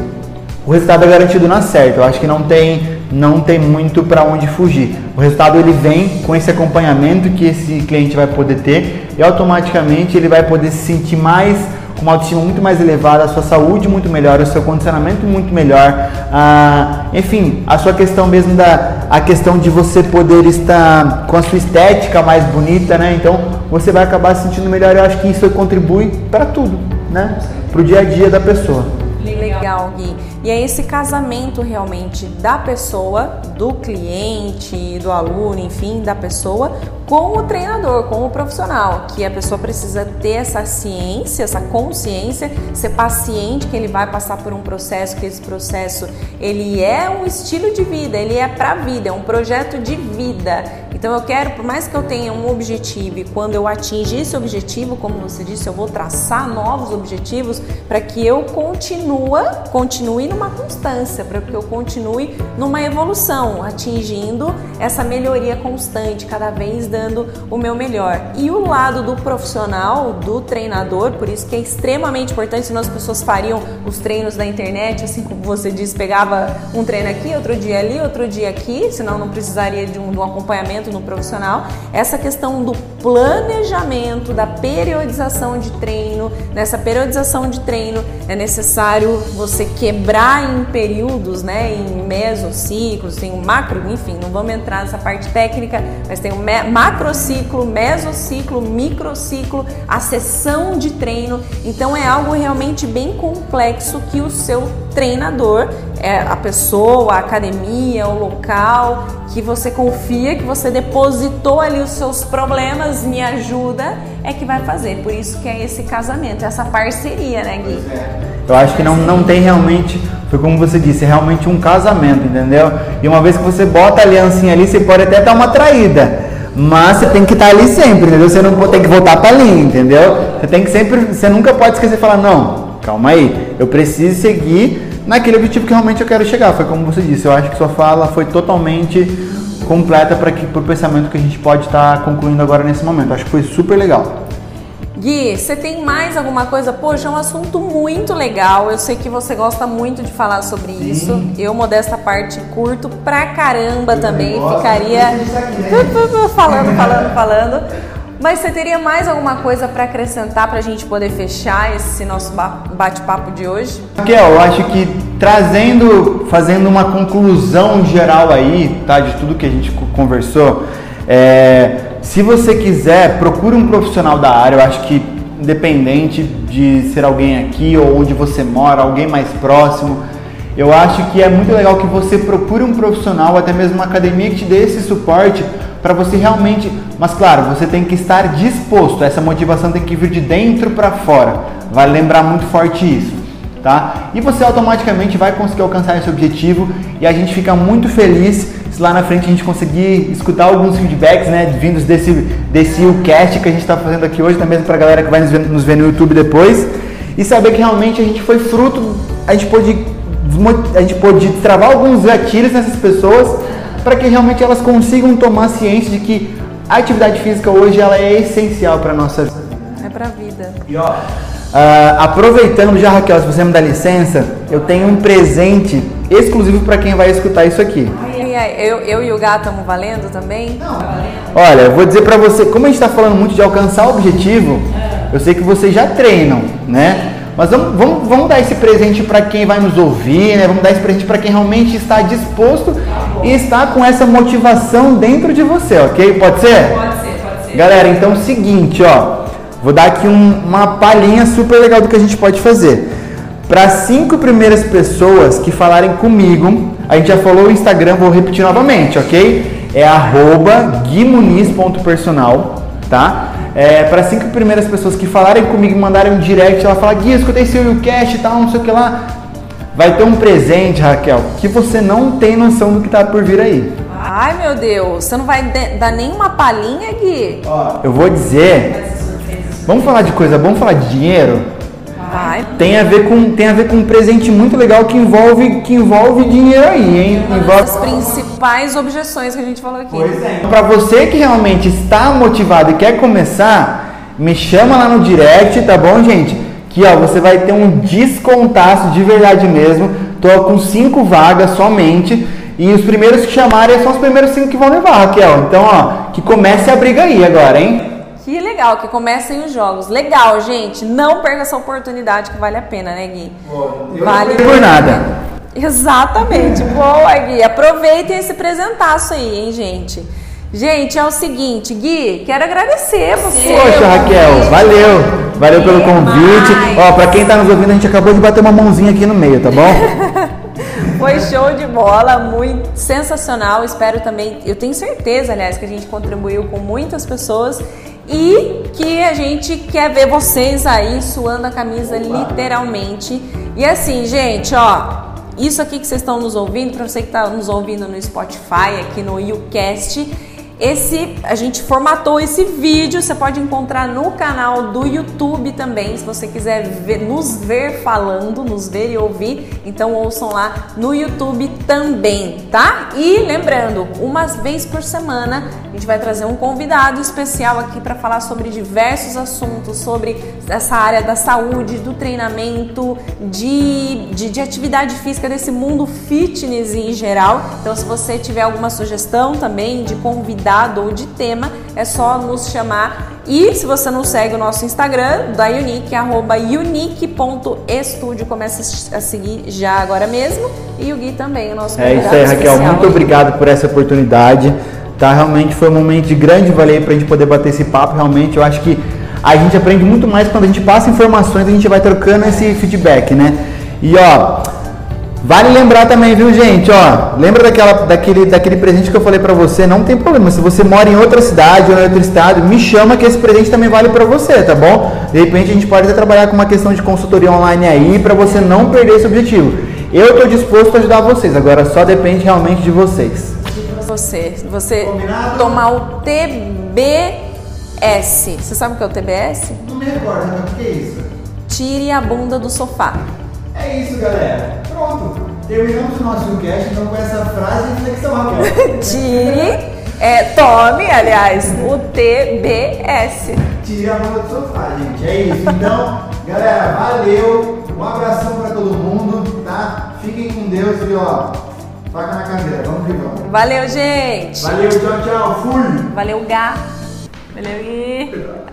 o resultado é garantido na certa. Eu acho que não tem não tem muito para onde fugir. O resultado ele vem com esse acompanhamento que esse cliente vai poder ter e automaticamente ele vai poder se sentir mais com uma autoestima muito mais elevada, a sua saúde muito melhor, o seu condicionamento muito melhor, ah, enfim, a sua questão mesmo da a questão de você poder estar com a sua estética mais bonita, né? Então você vai acabar se sentindo melhor. Eu acho que isso contribui para tudo, né? Para o dia a dia da pessoa. Legal, Gui. E é esse casamento realmente da pessoa, do cliente, do aluno, enfim, da pessoa, com o treinador, com o profissional, que a pessoa precisa ter essa ciência, essa consciência, ser paciente que ele vai passar por um processo, que esse processo ele é um estilo de vida, ele é para vida, é um projeto de vida. Então eu quero, por mais que eu tenha um objetivo e quando eu atingir esse objetivo, como você disse, eu vou traçar novos objetivos para que eu continue, continue numa constância, para que eu continue numa evolução, atingindo essa melhoria constante, cada vez dando o meu melhor. E o lado do profissional, do treinador, por isso que é extremamente importante, senão as pessoas fariam os treinos da internet, assim como você disse, pegava um treino aqui, outro dia ali, outro dia aqui, senão não precisaria de um, de um acompanhamento no profissional, essa questão do planejamento, da periodização de treino. Nessa periodização de treino é necessário você quebrar em períodos, né, em mesociclos, tem um macro, enfim, não vamos entrar nessa parte técnica, mas tem um macrociclo, mesociclo, microciclo, a sessão de treino. Então é algo realmente bem complexo que o seu treinador, é a pessoa, a academia, o local que você confia, que você depositou ali os seus problemas, me ajuda, é que vai fazer. Por isso que é esse casamento, essa parceria, né, Gui? Eu acho que não, não tem realmente, foi como você disse, é realmente um casamento, entendeu? E uma vez que você bota a aliancinha ali, você pode até dar uma traída. Mas você tem que estar ali sempre, entendeu? Você não tem que voltar para ali, entendeu? Você tem que sempre, você nunca pode esquecer falar, não, calma aí, eu preciso seguir naquele objetivo que realmente eu quero chegar. Foi como você disse, eu acho que sua fala foi totalmente completa para o pensamento que a gente pode estar tá concluindo agora nesse momento. Acho que foi super legal. Gui, você tem mais alguma coisa? Poxa, é um assunto muito legal. Eu sei que você gosta muito de falar sobre Sim. isso. Eu, modesta parte, curto pra caramba eu também. Ficaria aqui, né? <laughs> falando, falando, falando. Mas você teria mais alguma coisa para acrescentar para a gente poder fechar esse nosso bate-papo de hoje? Raquel, eu acho que trazendo, fazendo uma conclusão geral aí, tá, de tudo que a gente conversou, é, se você quiser, procure um profissional da área. Eu acho que independente de ser alguém aqui ou onde você mora, alguém mais próximo, eu acho que é muito legal que você procure um profissional, até mesmo uma academia que te dê esse suporte para você realmente, mas claro, você tem que estar disposto. Essa motivação tem que vir de dentro para fora. Vai lembrar muito forte isso, tá? E você automaticamente vai conseguir alcançar esse objetivo e a gente fica muito feliz se lá na frente a gente conseguir escutar alguns feedbacks, né, vindos desse desse cast que a gente está fazendo aqui hoje, também para a galera que vai nos ver, nos ver no YouTube depois e saber que realmente a gente foi fruto, a gente pôde a gente pôde travar alguns gatilhos nessas pessoas para que realmente elas consigam tomar ciência de que a atividade física hoje ela é essencial para nossa vida. É para a vida. E ó, uh, aproveitando já, Raquel, se você me dá licença, eu tenho um presente exclusivo para quem vai escutar isso aqui. Eu, eu e o gato estamos valendo também? Não. Olha, eu vou dizer para você, como a gente está falando muito de alcançar o objetivo, eu sei que vocês já treinam, né? Mas vamos, vamos, vamos dar esse presente para quem vai nos ouvir, né? Vamos dar esse presente para quem realmente está disposto e está com essa motivação dentro de você, ok? Pode ser? Pode ser, pode ser. Galera, então é o seguinte, ó. Vou dar aqui um, uma palhinha super legal do que a gente pode fazer. Para cinco primeiras pessoas que falarem comigo, a gente já falou o Instagram, vou repetir novamente, ok? É arroba guimuniz.personal, tá? É, para cinco primeiras pessoas que falarem comigo, mandarem um direct, ela fala, Gui, escutei seu cast e tal, não sei o que lá. Vai ter um presente, Raquel, que você não tem noção do que tá por vir aí. Ai, meu Deus, você não vai dar nenhuma palhinha, Gui? Ó, eu vou dizer. Vamos falar de coisa, vamos falar de dinheiro? Vai. Tem a ver com tem a ver com um presente muito legal que envolve que envolve dinheiro aí, hein? Envolve... As principais objeções que a gente falou aqui. Pois é. Para você que realmente está motivado e quer começar, me chama lá no direct, tá bom, gente? Que ó, você vai ter um descontaço de verdade mesmo. Tô com cinco vagas somente. E os primeiros que chamarem são os primeiros cinco que vão levar, Raquel. Então, ó, que comece a briga aí agora, hein? Que legal, que comecem os jogos. Legal, gente. Não perca essa oportunidade que vale a pena, né, Gui? vale por nada. Exatamente. Boa, Gui. Aproveitem esse presentaço aí, hein, gente? Gente, é o seguinte, Gui, quero agradecer você. Poxa, Raquel, valeu. Valeu pelo convite. Ó, pra quem tá nos ouvindo, a gente acabou de bater uma mãozinha aqui no meio, tá bom? <laughs> Foi show de bola, muito sensacional. Espero também, eu tenho certeza, aliás, que a gente contribuiu com muitas pessoas e que a gente quer ver vocês aí suando a camisa literalmente. E assim, gente, ó, isso aqui que vocês estão nos ouvindo, para você que está nos ouvindo no Spotify, aqui no YouCast, esse a gente formatou esse vídeo, você pode encontrar no canal do YouTube também, se você quiser ver, nos ver falando, nos ver e ouvir, então ouçam lá no YouTube também, tá? E lembrando, uma vez por semana a gente vai trazer um convidado especial aqui para falar sobre diversos assuntos, sobre essa área da saúde, do treinamento, de, de, de atividade física, desse mundo fitness em geral. Então, se você tiver alguma sugestão também de convidado ou de tema, é só nos chamar. E se você não segue o nosso Instagram, da Unique, arroba unique.estúdio, começa a seguir já agora mesmo. E o Gui também, o nosso É isso aí, Raquel. Muito obrigado por essa oportunidade. Tá, realmente foi um momento de grande valia para a gente poder bater esse papo. Realmente, eu acho que a gente aprende muito mais quando a gente passa informações, a gente vai trocando esse feedback, né? E ó, vale lembrar também, viu, gente? Ó, lembra daquela, daquele, daquele presente que eu falei para você? Não tem problema. Se você mora em outra cidade ou em outro estado, me chama que esse presente também vale para você, tá bom? De repente a gente pode até trabalhar com uma questão de consultoria online aí para você não perder esse objetivo. Eu estou disposto a ajudar vocês, agora só depende realmente de vocês você. Você Combinado? tomar o TBS. Você sabe o que é o TBS? Não me recordo, o que é isso? Tire a bunda do sofá. É isso, galera. Pronto. Terminamos o nosso cast então com essa frase de reflexão, Raquel. <laughs> Tire. É, tome, aliás, o TBS. Tire a bunda do sofá, gente. É isso. Então, galera, valeu. Um abração para todo mundo, tá? Fiquem com Deus e ó, Faca na cadeira, vamos que vamos. Valeu, gente. Valeu, tchau, tchau. Fui. Valeu, Gá. Valeu, Gui. <laughs>